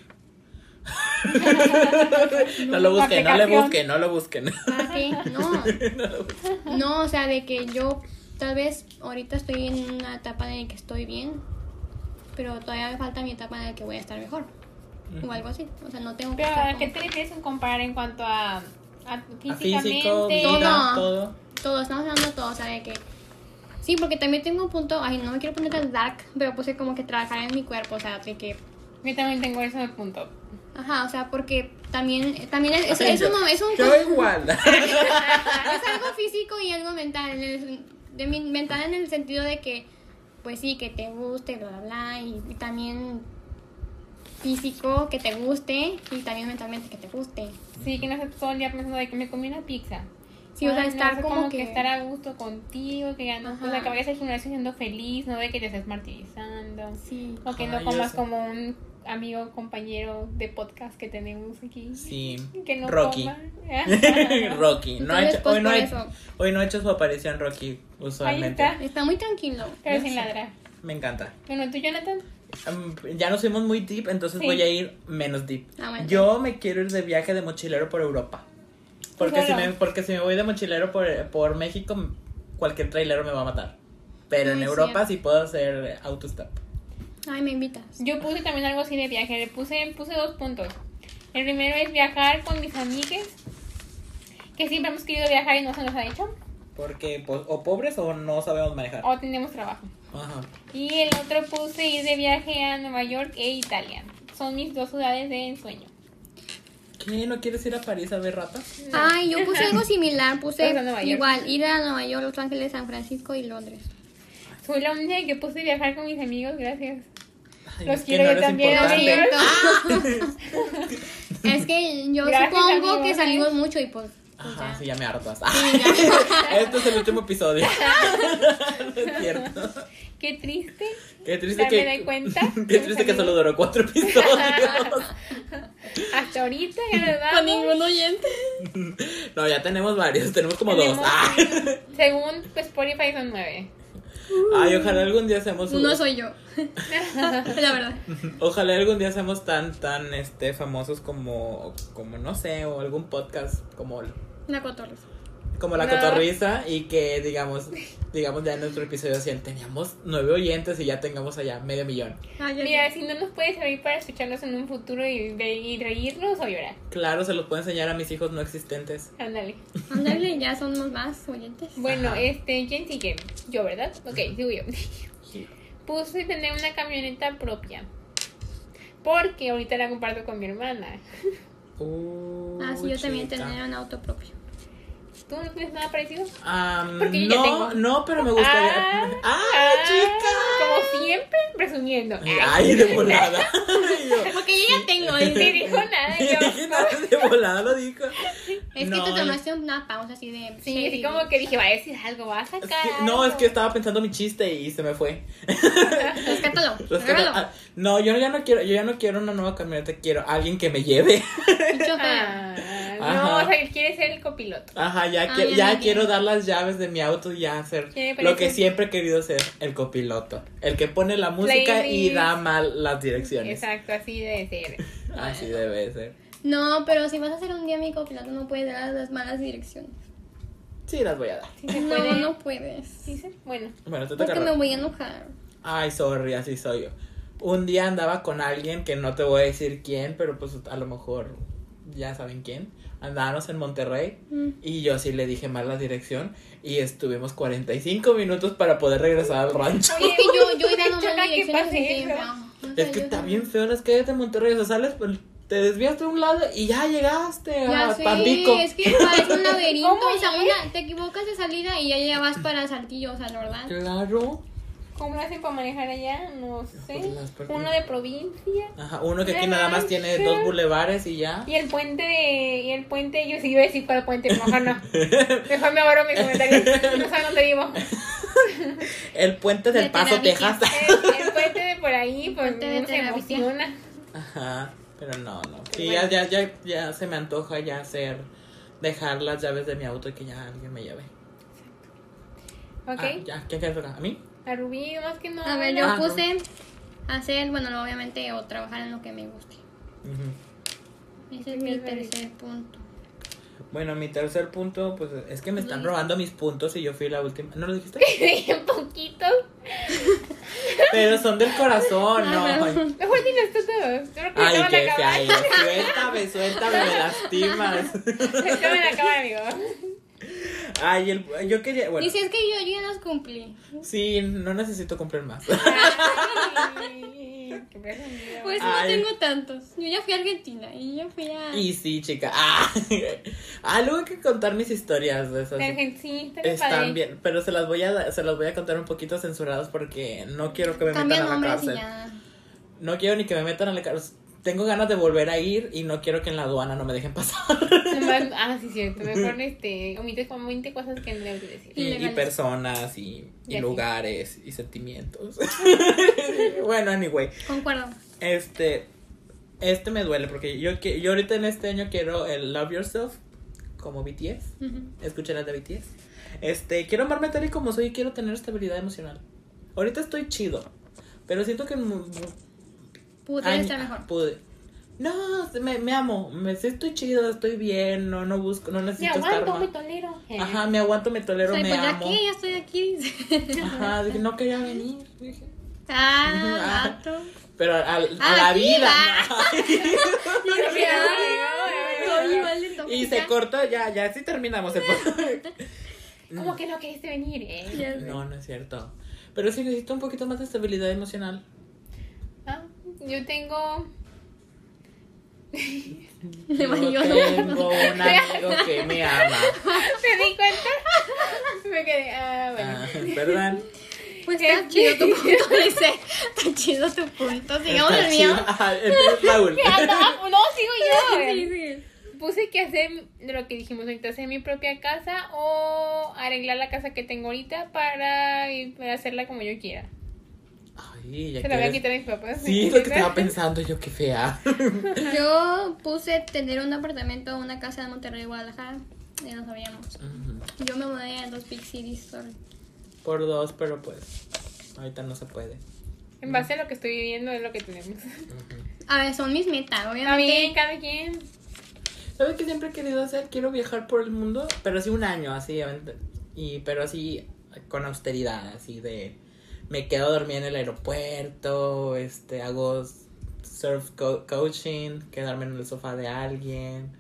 no lo busquen, no le busquen, no lo busquen. ¿Para qué? No. No lo busquen. No, o sea, de que yo tal vez ahorita estoy en una etapa en la que estoy bien, pero todavía me falta mi etapa en la que voy a estar mejor. O algo así. O sea, no tengo que Pero estar ¿a como- qué te refieres en comparar en cuanto a, a A físicamente? físico, vida, Todo. todo. todo, estamos hablando de todo, o sea, de que... Sí, porque también tengo un punto, ay, no me quiero poner tan dark, pero puse como que trabajar en mi cuerpo, o sea, de que... Yo también tengo eso de punto. Ajá, o sea, porque también, también es, es, Ay, es yo- un, es un- Yo igual. es algo físico y algo mental. En el, de mi- mental en el sentido de que, pues sí, que te guste, bla, bla, bla. Y, y también físico, que te guste. Y también mentalmente que te guste. Sí, que no estés todo el día pensando de que me comí una pizza. Sí, o sea, estar no, como que... que- estar a gusto contigo, que ya no, Ajá. o sea, que vayas al gimnasio siendo feliz, no de que te estés martirizando. Sí. O que Ay, no comas como un amigo, compañero de podcast que tenemos aquí. Sí. Que no Rocky. coma. Rocky. No ha hecho, hoy, no hoy no ha hecho su aparición Rocky usualmente. Ahí está. Está muy tranquilo. Pero Ya sin sé. ladrar. Me encanta. Bueno, tú, Jonathan. Um, ya nos fuimos muy deep, entonces Sí. voy a ir menos deep. Ah. Yo me quiero ir de viaje de mochilero por Europa. Porque si, solo? me, porque si me voy de mochilero por, por México, cualquier trailero me va a matar. Pero en Europa cierto. sí puedo hacer autostop. Ay, me invitas. Yo puse también algo así de viaje. Le puse, puse dos puntos. El primero es viajar con mis amigues. que siempre hemos querido viajar y no se nos ha hecho. Porque pues, o pobres o no sabemos manejar. O tenemos trabajo. Ajá. Y el otro puse ir de viaje a Nueva York e Italia. Son mis dos ciudades de ensueño. ¿Qué? ¿No quieres ir a París a ver ratas? Ay, yo puse algo similar. Puse igual ir a Nueva York, Los Ángeles, San Francisco y Londres. Soy la única que puse viajar con mis amigos, gracias. Ay, Los quiero no yo también, importante. amigos. Es que yo Gracias, supongo amigos. que salimos mucho y pues. Ajá, ya. sí, ya me hartas. este es el último episodio. No es cierto. Qué triste. Qué triste Ya que. me doy cuenta. Qué triste que solo duró cuatro episodios. Hasta ahorita ya nos vamos. Con ningún oyente. No, ya tenemos varios, tenemos como Tenemos- dos. Ah. Según pues, Spotify son nueve. Ay, ojalá algún día seamos un- No soy yo. La verdad. Ojalá algún día seamos tan, tan este famosos como, como no sé, o algún podcast como, La cotorra. como la No. cotorriza y que digamos, digamos ya en nuestro episodio 100 teníamos nueve oyentes y ya tengamos allá medio millón. Ay, ya Mira, si no nos puede servir para escucharnos en un futuro y, y reírnos o llorar. Claro, se los puedo enseñar a mis hijos no existentes. Ándale. Ándale, ya somos más oyentes. Bueno, Ajá. este, ¿quién sigue? Yo, ¿verdad? Ok, sigo yo. Puse tener una camioneta propia. Porque ahorita la comparto con mi hermana. Uh, Ah, sí, yo también tener un auto propio. ¿Tú no tienes nada parecido? Porque yo ya no, tengo. no, pero me gustaría. Ah, ¡Ah, ah, chica! Como siempre, presumiendo. Ay, de volada. Porque yo ya tengo. Ni dice. dijo nada. Yo. Nada, de volada lo dijo. Es No, que te tomaste una pausa así de. Sí, así como que dije, va a decir algo, va a sacar. no, es que estaba pensando mi chiste y se me fue. Rescátalo. Agárralo. ah, no, yo ya no quiero, yo ya no quiero una nueva camioneta, quiero alguien que me lleve. Ah, Ajá. no, o sea, él quiere ser el copiloto. Ajá, ya, Ah, ya quiero dar las llaves de mi auto y ya hacer ¿Qué me lo que siempre he querido ser, el copiloto. El que pone la música y da mal las direcciones. Exacto, así debe ser. Así debe ser. No, pero si vas a hacer un día mi copiloto, no puedes dar las malas direcciones. Sí, las voy a dar. Sí se No, puede. no puedes. ¿Sí se- Bueno, Bueno, te toca. Porque me voy a enojar. Ay, sorry, así soy yo. Un día andaba con alguien que no te voy a decir quién, pero pues a lo mejor ya saben quién. Andábamos en Monterrey Mm. y yo sí le dije mal la dirección y estuvimos 45 minutos para poder regresar al rancho. Es que yo, yo iba a malas que direcciones Es que está bien feo las calles de Monterrey, o sea, sales, pues, te desvías de un lado y ya llegaste Ya a sé, Tampico. es que parece un laberinto. ¿Cómo o sea, una, te equivocas de salida y ya, ya vas para Saltillo, o sea, la verdad. Claro. ¿Cómo lo hacen para manejar allá? No sé. Pues Uno de provincia. Ajá, uno que aquí nada más tiene dos bulevares y ya. Y el puente de. Y el puente, yo sí iba a decir cuál puente, mejor no. Mejor me ahorro mi comentario. No sé dónde vivo. El puente del De Paso. Texas. El, el puente de por ahí, pues Puente de se emociona. Ajá, pero no, no. Sí, Bueno. ya, ya, ya, ya se me antoja ya hacer, dejar las llaves de mi auto y que ya alguien me lleve. ¿Ok? Ah, ya, ¿quién quiere tocar? ¿A mí? A Rubí, más que no. A ver, yo Ah, no. puse hacer, bueno, no, obviamente, o trabajar en lo que me guste. Ese es mi tercer punto. Bueno, mi tercer punto, pues es que me están No. robando mis puntos y yo fui la última. ¿No lo dijiste? Un poquito. Pero son del corazón, no. Ah, Ay, Mejor dinos tú todos. Creo que Ay, qué fea. Suéltame, suéltame, me lastimas. Se van a acabar, amigo. Ay, el, yo quería, bueno, Y si es que yo, yo ya los cumplí. sí, no necesito cumplir más. Ay, qué presumido. Pues Ay. no tengo tantos. Yo ya fui a Argentina y yo fui a. Y sí, chica. Ah, ah, luego hay que contar mis historias de esas. De Argen- sí, Están padre. bien, pero se las voy a se las voy a contar un poquito censuradas porque no quiero que me Cambia metan a la cárcel. ya. No quiero ni que me metan a la cárcel. Tengo ganas de volver a ir y no quiero que en la aduana no me dejen pasar. Ah, sí, cierto. Mejor este, omite, omite cosas que no debes decir. Y, personas y, lugares y sentimientos. bueno, anyway, Concuerdo. este este me duele porque yo yo ahorita en este año quiero el Love Yourself como BTS. Escuchen el de BTS. Este, quiero amarme tal y como soy y quiero tener estabilidad emocional. Ahorita estoy chido, pero siento que Ay, estar mejor. pude- No, me, me amo, me estoy chido, estoy bien, no no busco, no Me necesito estar aguanto, me mal. tolero. Ajá, me aguanto, me O tolero, sea, me pues ya amo. que ya estoy aquí. Ajá, dije, no quería venir. dije. ah. Pero a, la vida. como Y se cortó, ya, ya, sí terminamos el podcast. ¿Cómo que no queriste venir? eh? No, no es cierto. Pero sí necesito un poquito más de estabilidad emocional. Ah, yo tengo. Yo tengo un amigo que me ama. ¿Me di cuenta? Me quedé. Ah, bueno. Ah, ¿Verdad? Pues está chido tu punto, dice. Está chido tu punto. Sigamos el mío. Raúl. Ah, no, sigo yo. Sí, sí. Puse que hacer lo que dijimos ahorita, hacer mi propia casa o arreglar la casa que tengo ahorita para hacerla como yo quiera. Ay, ya Se la voy a quitar a mis papás. Sí, lo que estaba pensando yo, qué fea. Yo puse tener un apartamento o una casa en Monterrey, Guadalajara. Ya lo sabíamos. Ujú. Yo me mudé a los Big Cities. sorry. Por dos, pero pues ahorita no se puede. En base a lo que estoy viviendo es lo que tenemos. A ver, son mis metas, obviamente. bien, cada quien. ¿Sabes qué siempre he querido hacer? Quiero viajar por el mundo, pero así un año, así, y pero así con austeridad, así de me quedo dormida en el aeropuerto, este, hago surf co- coaching, quedarme en el sofá de alguien,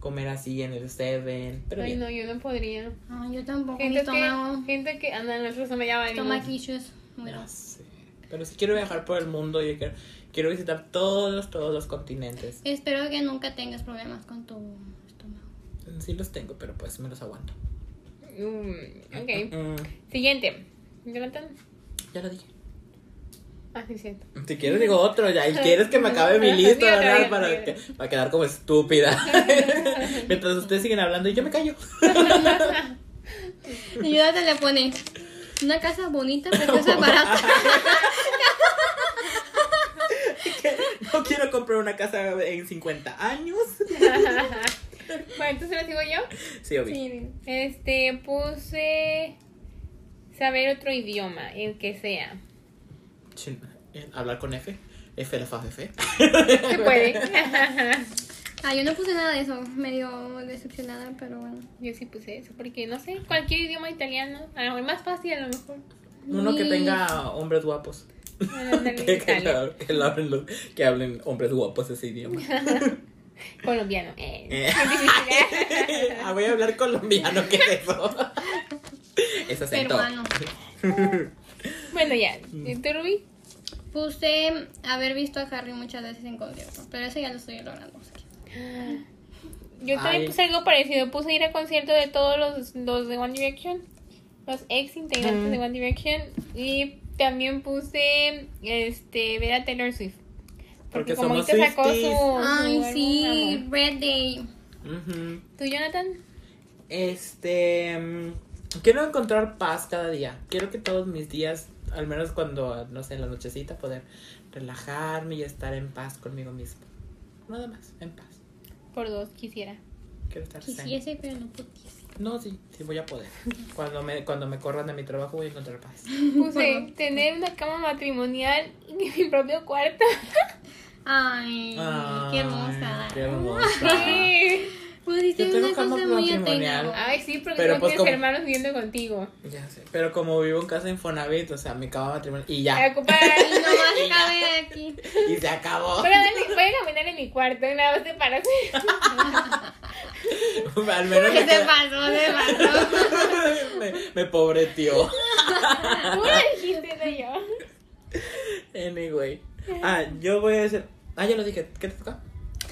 comer así en el Seven, pero Ay, bien. no, yo no podría. No, yo tampoco. Gente que, gente que anda en nuestro estómago. Ya Bueno. sé. Pero si quiero viajar por el mundo, yo quiero, quiero visitar todos, todos los continentes. Espero que nunca tengas problemas con tu estómago. Sí los tengo, pero pues me los aguanto. Mm, ok. Mm, Siguiente. Jonathan. Ya lo dije. Ah, sí, cierto. Si quieres digo otro ya. Y quieres que me acabe mi lista, ¿verdad? Para, que, para quedar como estúpida. Mientras ustedes siguen hablando y yo me callo. Y yo te le pone una casa bonita, preciosa, barata. no quiero comprar una casa en 50 años. bueno, entonces lo sigo yo. Sí, obvio. Sí. Este, puse saber otro idioma, el que sea. Chin, eh, Hablar con F. F la fa F. Se puede. Ah, yo no puse nada de eso. Medio decepcionada, pero bueno. Yo sí puse eso, porque no sé, cualquier idioma italiano, a lo mejor más fácil, a lo mejor. Uno que Ni- tenga hombres guapos. Bueno, que, que, que hablen los- que hablen hombres guapos ese idioma. Colombiano. Eh. Eh. ah, voy a hablar colombiano, ¿qué es eso? Es acento. Peruano. bueno, ya. ¿Y tú, Ruby? Puse haber visto a Harry muchas veces en concierto. Pero eso ya lo estoy logrando. así que- Yo también Ay. puse algo parecido. Puse ir a concierto de todos los, los de One Direction. Los ex integrantes Mm. de One Direction. Y también puse este ver a Taylor Swift. Porque como somos ahorita sacó su, Ay, sí. Red Day. ¿Tú, Jonathan? Este. Quiero encontrar paz cada día. Quiero que todos mis días, al menos cuando, no sé, en la nochecita, poder relajarme y estar en paz conmigo mismo. Nada más, en paz. Por dos, quisiera. Quiero estar. Quisiese, pero no pudiese. No, sí, sí voy a poder. Cuando me, cuando me corran de mi trabajo voy a encontrar paz. Puse tener una cama matrimonial en mi propio cuarto. Ay, qué hermosa. Qué hermosa. Sí. Pusiste Yo tengo una cama cosa muy matrimonial. Ay, sí, porque Pero pues como- hermanos viviendo contigo. Ya sé. Pero como vivo en casa de Infonavit, o sea, mi cama matrimonial. Y ya. ocupar. Nomás cabe aquí. Y se acabó. A, darle- voy a caminar en mi cuarto, nada más te paras. al menos ¿Qué me, se queda- pasó? Se pasó. me, me pobre tío. Lo dijiste, no yo. Anyway. Ah, yo voy a decir. Ah, ya lo dije. ¿Qué te toca?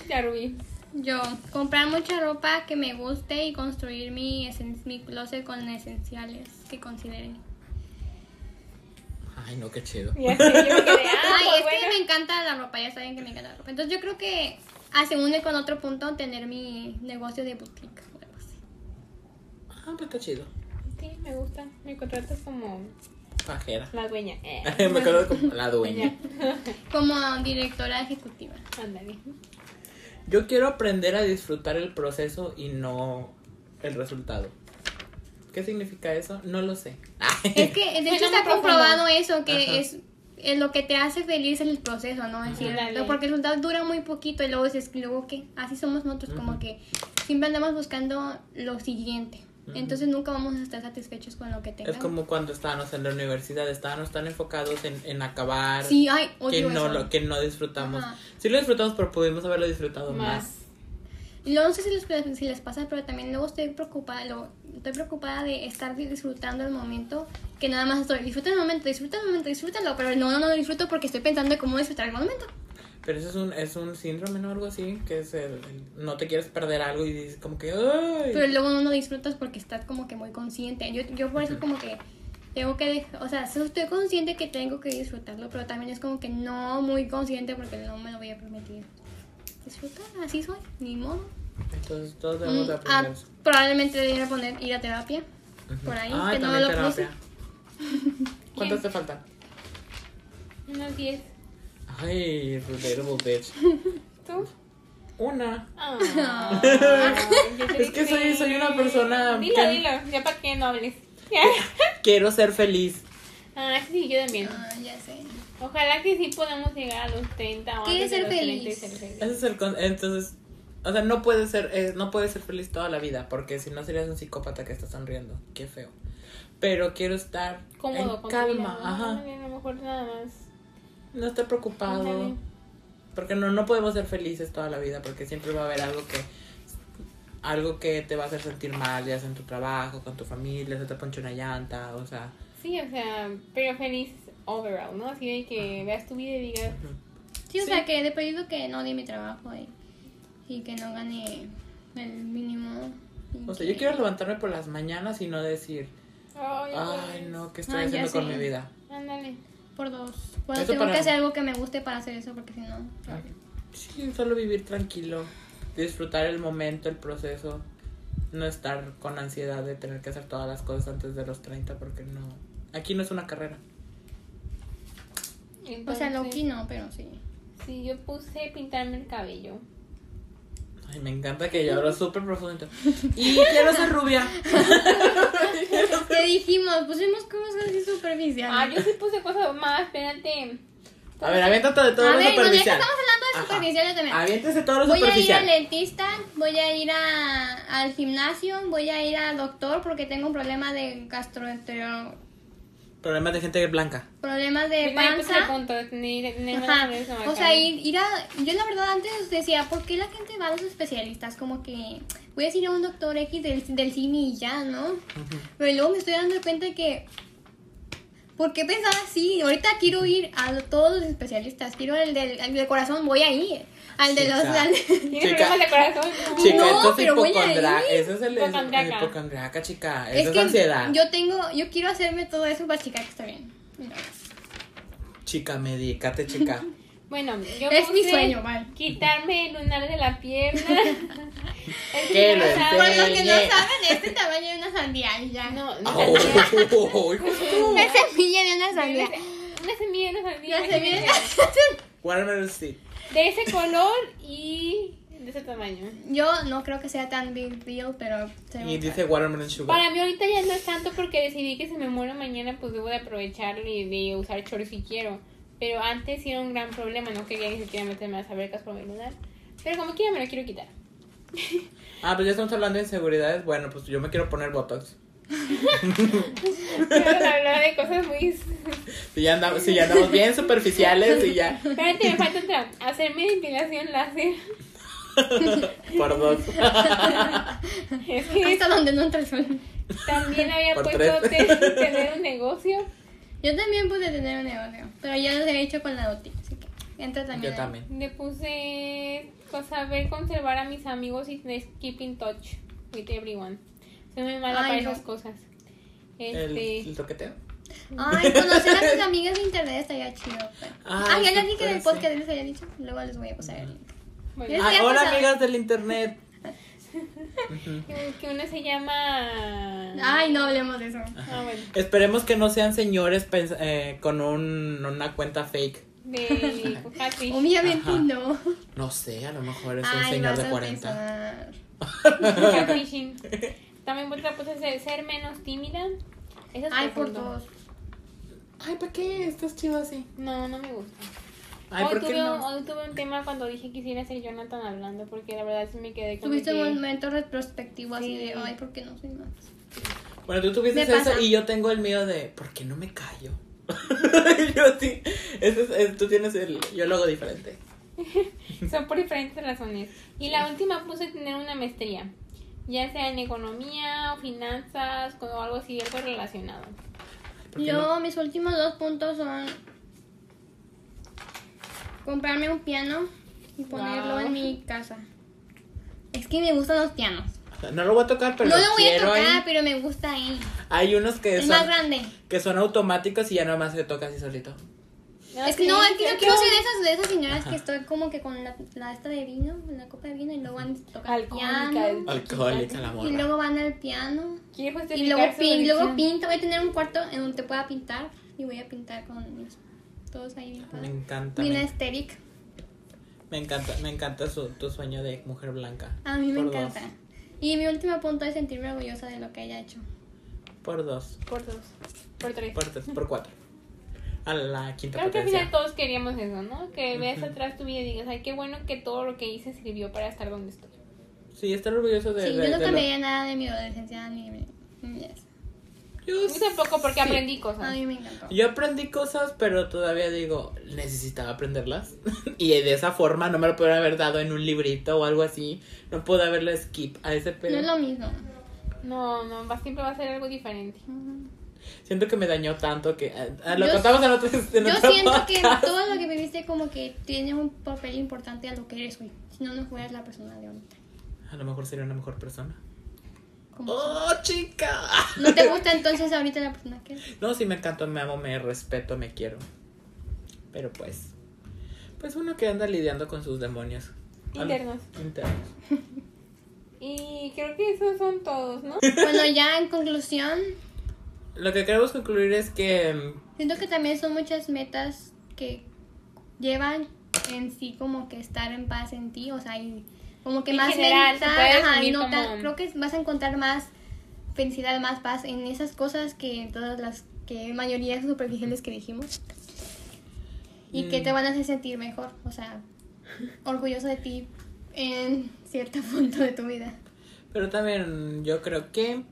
Ya, Rubí. Yo, comprar mucha ropa que me guste y construir mi, mi closet con esenciales que considere. Ay, no, qué chido. Ya sé, yo me quedé. Ah, Ay, pues es que me encanta la ropa, ya saben que me encanta la ropa. Entonces yo creo que ah, se une con otro punto tener mi negocio de boutique o algo así. Ah, pues está chido. Sí, me gusta. Me contratas como Pajera. la dueña. Eh. me acuerdo como la dueña. Como directora ejecutiva. Ándale. Yo quiero aprender a disfrutar el proceso y no el resultado. ¿Qué significa eso? No lo sé. Es que de hecho está comprobado eso, que Ajá. es, es lo que te hace feliz el proceso, ¿no? Es decir, porque el resultado dura muy poquito y luego dices, luego qué, así somos nosotros, como que siempre andamos buscando lo siguiente. Entonces nunca vamos a estar satisfechos con lo que Es tengamos. como cuando estábamos en la universidad, estábamos tan enfocados en, en acabar Sí, ay, que no eso. lo que no disfrutamos. Ajá. Sí lo disfrutamos, pero pudimos haberlo disfrutado más. Más. Y luego no sé si les, si les pasa, pero también luego estoy preocupada, luego, estoy preocupada de estar disfrutando el momento, que nada más estoy, disfruta el momento, disfruta el momento, disfrútalo, pero no, no, no lo disfruto porque estoy pensando en cómo disfrutar el momento. Pero eso es un, es un síndrome, ¿no? Algo así, que es el, el- no te quieres perder algo y dices como que, ¡ay! Pero luego no lo disfrutas porque estás como que muy consciente. Yo, yo por eso como que tengo que dejar, o sea, estoy consciente que tengo que disfrutarlo, pero también es como que no muy consciente porque no me lo voy a permitir. Disfrutar, así soy, ni modo. Entonces todos debemos de Mm, aprender eso. probablemente debería poner ir a terapia. Por ahí, Ah, que no lo puse. ¿Cuántas te faltan? Unos 10. Ay, relatable bitch. ¿Tú? Una. Ah, Es que soy- soy una persona Dilo, que- dilo, ya para que no hables. Quiero ser feliz. ah, sí, yo también. Ah, ya sé. Ojalá que sí podamos llegar a los 30 o ¿Qué es ser los 30 y feliz? ser feliz. Ese es el con- entonces, o sea, no puedes ser eh, no puedes ser feliz toda la vida, porque si no serías un psicópata que está sonriendo. Qué feo. Pero quiero estar Cómodo en con tu calma, vida, ¿no? ajá. A lo mejor nada más. No estar preocupado. Porque no, no podemos ser felices toda la vida, porque siempre va a haber algo que algo que te va a hacer sentir mal, ya sea en tu trabajo, con tu familia, se te ponche una llanta, o sea, Sí, o sea, pero feliz overall, ¿no? Así de que veas tu vida y digas, Sí, o Sí. sea, que de pedido que no di mi trabajo y, y que no gane el mínimo. o sea, que- yo quiero levantarme por las mañanas y no decir, ay, ay, no, ¿qué estoy haciendo con mi vida? Ándale. Por dos. Bueno, Eso tengo para- que hacer algo que me guste para hacer eso, porque si no. Sí, solo vivir tranquilo, disfrutar el momento, el proceso, no estar con ansiedad de tener que hacer todas las cosas antes de los 30 porque no, aquí no es una carrera. O sea, Entonces, Loki no, pero sí. Sí, yo puse pintarme el cabello. Ay, me encanta que yo hablo súper profundo. Y quiero ser rubia. Te dijimos, pusimos cosas así superficiales. Ah, yo sí puse cosas más, espérate. A ver, aviéntate de todo A lo ver, bueno, ya que superficial. estamos hablando de Ajá. superficiales también. Aviéntese todo lo Voy a ir superficial. al dentista, voy a ir a, al gimnasio, voy a ir al doctor porque tengo un problema de gastroenterología. Problemas de gente blanca. Problemas de el panza. punto Ajá. O sea, ir, ir a. Yo la verdad antes decía, ¿por qué la gente va a los especialistas? Como que voy a decir a un doctor X del, del cine y ya, ¿no? Pero luego me estoy dando cuenta de que. ¿Por qué pensaba así? Ahorita quiero ir a todos los especialistas. Quiero al del, al del corazón, voy a ir. Al de los. Chica. al- Chica. de corazón. ¿no? Chica, No, esto es pero voy a hipocondra- ir. Eso es el Hipocondriaca. hipocondriaca, chica. es Eso es, que ansiedad. yo tengo. Yo quiero hacerme todo eso para chica que está bien. Mira. Chica, medícate, chica. Bueno, yo Es mi sueño, bye. quitarme el lunar de la pierna. Es Que lo no saben- Por los que no saben, de este tamaño de una sandía y ya. No, no Oh, sandía. hijo tú. Una semilla de una sandía. Una semilla, una sandía. Una semilla de Watermelon seed. De ese color y de ese tamaño. Yo no creo que sea tan big deal, pero... Y dice watermelon sugar. Para mí ahorita ya no es tanto porque decidí que si me muero mañana pues debo de aprovecharlo y de usar shorts si quiero. Pero antes era un gran problema, no quería ni siquiera meterme a las albercas por mi lunar. Pero como quiera me lo quiero quitar. Ah, pues ya estamos hablando de inseguridades. Bueno, pues yo me quiero poner botox. Vamos a hablar de cosas muy... Si ya andamos, si ya andamos bien superficiales y ya. Espérate, me falta otra. Hacerme depilación láser. Por dos. Es que Hasta donde no entra el sol. también había Por puesto tres. te- tener un negocio. Yo también pude tener un negocio, pero yo los he hecho con la OTI, así que entra también. Yo ahí. también. Le puse pues, saber conservar a mis amigos y de keep in touch with everyone. Soy muy mala Ay, para no. esas cosas. El, Este, el toqueteo. Ay, conocer a tus amigas de internet estaría chido. pero- Ay, Ah, ya sí, les dije del podcast, les había dicho. Luego les voy a pasar el link. bueno, Ah, hola amigas del internet. que, uno se llama. Ay, no hablemos de eso. Ah, bueno. Esperemos que no sean señores eh, con un, una cuenta fake. De. Obviamente Ajá. no. No sé, a lo mejor es un señor vas de a 40. También otra cosa es ser, menos tímida. Eso es Ay, por profundo. dos. Ay, ¿para qué estás chido así? No, no me gusta. Ay, hoy, ¿por qué tuve, no? hoy tuve un tema cuando dije que quisiera ser Jonathan hablando, porque la verdad sí me quedé con Tuviste que... un momento retrospectivo así Sí. de, ay, ¿por qué no soy más? Bueno, tú tuviste eso pasa. y yo tengo el mío de ¿por qué no me callo? yo sí. Ese es- es- tú tienes el. Yo lo hago diferente. Son por diferentes razones. Y la última puse tener una maestría, ya sea en economía o finanzas o algo así, algo relacionado. ¿Por qué Yo, no? mis últimos dos puntos son comprarme un piano y ponerlo Wow. en mi casa. Es que me gustan los pianos. No lo voy a tocar, pero no lo lo voy a quiero tocar, ahí. pero me gusta ahí. Hay unos que Es son, más grande. que son automáticos y ya nomás se toca así solito. Es que no, es que yo quiero ser de esas, de esas señoras que estoy como que con la, la esta de vino, la copa de vino, y luego van a tocar Alcohólica. piano. Alcohólica la Y morra. luego van al piano. Y luego, pin, y luego pinto. Voy a tener un cuarto en donde pueda pintar. Y voy a pintar con mis. Todos ahí bien Me encanta. Bien Me, aesthetic. me encanta, me encanta su, tu sueño de mujer blanca. A mí me encanta. dos. Y mi último punto es sentirme orgullosa de lo que haya hecho. Por dos. Por dos. Por tres. Por tres. Por cuatro. A la quinta Creo que al potencia. final todos queríamos eso, ¿no? Que veas atrás tu vida y digas, ay, qué bueno que todo lo que hice sirvió para estar donde estoy. Sí, estar orgulloso de, Sí, de- yo no de lo- nada de mi adolescencia ni mi niñez. Yo, Yo tampoco porque sí. aprendí A cosas. mí me encantó. Yo aprendí cosas, pero todavía digo, necesitaba aprenderlas. y de esa forma no me lo pudieron haber dado en un librito o algo así. No pude haberle skip a ese No pedo. es lo mismo. No, no, va, siempre va a ser algo diferente. Siento que me dañó tanto que... ah, ah, lo Yo- contamos en otro, en Yo otro siento que todo lo que viviste como que tiene un papel importante a lo que eres hoy. Si no, no fueras la persona de ahorita. A lo mejor sería una mejor persona. ¡Oh, chica! ¿No te gusta entonces ahorita la persona que eres? No, sí me encanta, me amo, me respeto, me quiero. Pero pues... Pues uno que anda lidiando con sus demonios. Internos. Internos. Y creo que esos son todos, ¿no? Bueno, ya en conclusión, Lo que queremos concluir es que... mm, siento que también son muchas metas que llevan en sí como que estar en paz en ti, o sea, y como que En más general, se mental, puede ajá, y no tan- como- creo que vas a encontrar más felicidad, más paz en esas cosas que en todas las que mayoría superficiales que dijimos. Y que Mm. te van a hacer sentir mejor, o sea, orgulloso de ti en cierto punto de tu vida. Pero también yo creo que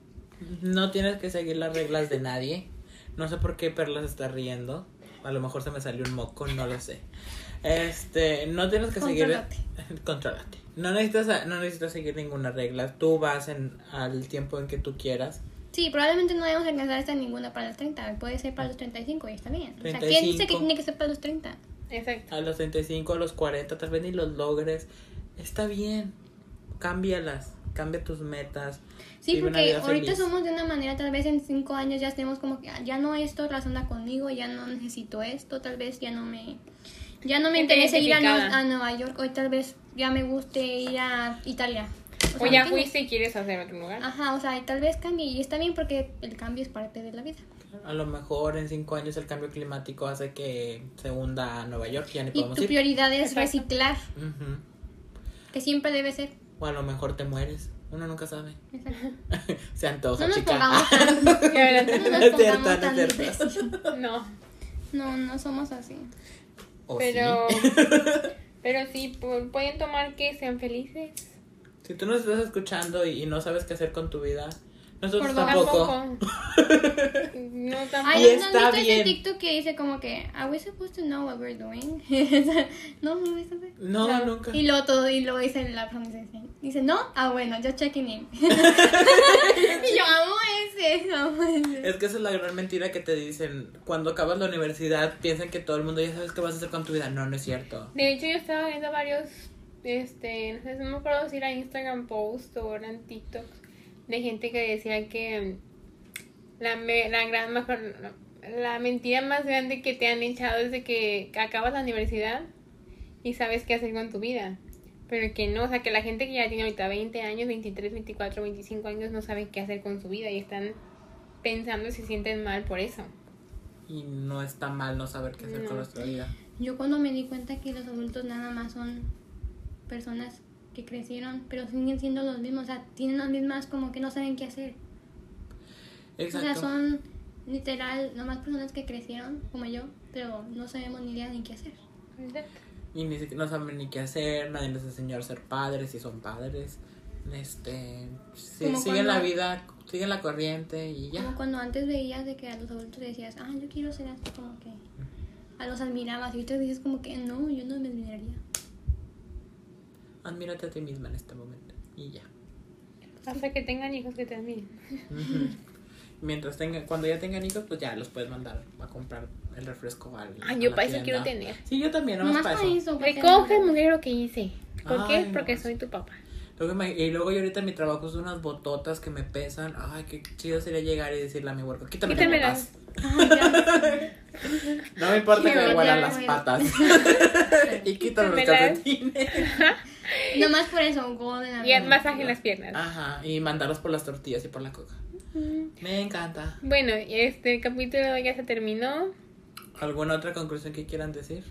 no tienes que seguir las reglas de nadie. No sé por qué Perla se está riendo. A lo mejor se me salió un moco, no lo sé. Este, no tienes que Contrólate. seguir. Controlate. No necesitas, no necesitas seguir ninguna regla. Tú vas en, al tiempo en que tú quieras. Sí, probablemente no a alcanzar esta ninguna para los 30, puede ser para los 35 y está bien. O sea, ¿quién dice 35? que tiene que ser para los 30? Exacto. A los 35, a los 40, tal vez ni los logres. Está bien. Cámbialas. Cambia tus metas. Sí, porque ahorita feliz. somos de una manera, tal vez en 5 años ya estemos como que ah, ya no esto razona conmigo, ya no necesito esto, tal vez ya no me ya no me interesa ir a, a Nueva York, hoy tal vez ya me guste ir a Italia. O sea, ya ¿entiendes? fuiste y quieres hacer otro lugar. Ajá, o sea, y tal vez cambie y está bien porque el cambio es parte de la vida. A lo mejor en 5 años el cambio climático hace que se hunda a Nueva York y ya ni Y podemos tu ir. prioridad es Exacto. reciclar, que siempre debe ser. O a lo mejor te mueres. Uno nunca sabe. Se antoja, No chica. tan, no No es cierto, no es cierto. No. No, no somos así. ¿O Pero. sí? Pero sí, pu- pueden tomar que sean felices. Si tú nos estás escuchando y, y no sabes qué hacer con tu vida, nosotros Por favor. tampoco. No tampoco. Ay, Y ¿no está bien. TikTok que dice como que, ¿Are we supposed to know what we're doing? no, no. No, No. nunca. Y luego todo, y luego dice la pronunciación. Dice, ¿no? Ah, bueno, yo checking in. y yo amo ese, amo ese. Es que esa es la gran mentira que te dicen. Cuando acabas la universidad, piensan que todo el mundo ya sabes qué vas a hacer con tu vida. No, no es cierto. De hecho, yo estaba viendo varios, este, no sé, no me acuerdo si era Instagram post o eran TikToks de gente que decía que mm, la, me- la gran mejor, la mentira más grande que te han echado es de que acabas la universidad y sabes qué hacer con tu vida. Pero que no, o sea, que la gente que ya tiene ahorita 20 años, 23, 24, 25 años no sabe qué hacer con su vida y están pensando y se sienten mal por eso. Y no está mal no saber qué hacer No. con nuestra vida. Yo cuando me di cuenta que los adultos nada más son personas que crecieron, pero siguen siendo los mismos, o sea, tienen las mismas como que no saben qué hacer. Exacto. O sea, son literal nomás personas que crecieron como yo, pero no sabemos ni idea ni qué hacer. Y ni siquiera no saben ni qué hacer, nadie les enseñó a ser padres si son padres. Este, siguen cuando- la vida, siguen la corriente y ya. Como cuando antes veías de que a los adultos decías, ah, yo quiero ser así, como que a los admirabas, y ahorita dices como que no, yo no me admiraría. Admírate a ti misma en este momento. Y ya. Hasta que tengan hijos que te admiren. Mientras tengan, cuando ya tengan hijos, pues ya los puedes mandar a comprar el refresco al. Ay, a yo para eso quiero tener. Sí, yo también, no Nomás para para eso. Recoge, mujer, lo que hice. ¿Por Ay, qué? no, Porque soy tu papá. Luego me- y luego yo ahorita mi trabajo uso unas bototas que me pesan. Ay, qué chido sería llegar y decirle a mi huerco, quítame las Quítamelas. botas. No me importa que me huelan las patas. y quítame los calcetines. Nomás por eso, golden. Y haz masaje en las piernas. Ajá, y mandarlos por las tortillas y por la coca. Me encanta. Bueno, este capítulo ya se terminó. ¿Alguna otra conclusión que quieran decir?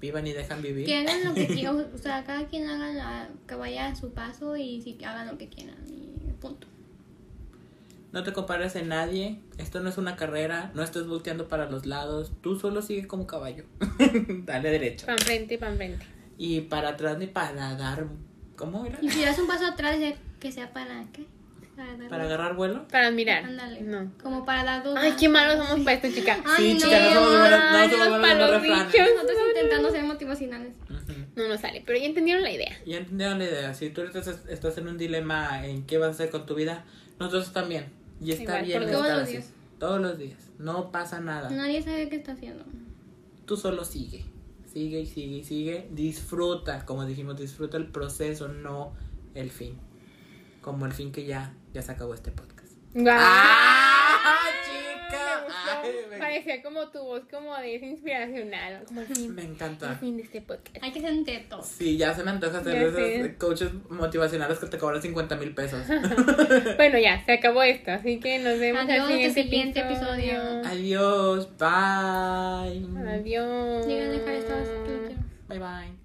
Vivan y dejan vivir. Que hagan lo que quieran, o sea, cada quien haga la, que vaya a su paso y si hagan lo que quieran y punto. No te compares en nadie. Esto no es una carrera. No estés volteando para los lados. Tú solo sigue como caballo. Dale derecho. Pan frente, pan frente. Y para atrás ni para dar. ¿Cómo era? Y si das un paso atrás, ya que sea para qué? Para, dar- Para agarrar vuelo. Para mirar. Ándale. No. Como para dar dos. Ay, qué malos somos para esto, chica. Ay, Sí, no. chica, no somos buenas, no somos en los refranes. Nosotros intentando ser motivacionales. Ujú. No nos sale, pero ya entendieron la idea. Ya entendieron la idea. Si tú estás- estás en un dilema en qué vas a hacer con tu vida, nosotros también. Y está Igual, bien estar todos los así. días. Todos los días. No pasa nada. Nadie sabe qué está haciendo. Tú solo sigue. Sigue y sigue y sigue. Disfruta, como dijimos, disfruta el proceso, no el fin. Como el fin que ya, ya se acabó este podcast. ¡Guau! ¡Ah, chica! Me gustó. Ay, me- Parecía como tu voz como de inspiracional. Como el fin, Me el encanta. fin de este podcast. Hay que ser un teto. Sí, ya se me antoja hacer Ya esos sé. coaches motivacionales que te cobran 50 mil pesos. Bueno, ya, se acabó esto. Así que nos vemos Adiós, siguiente, el siguiente episodio. episodio. Adiós, bye. Adiós. Llegan a dejar. Bye bye.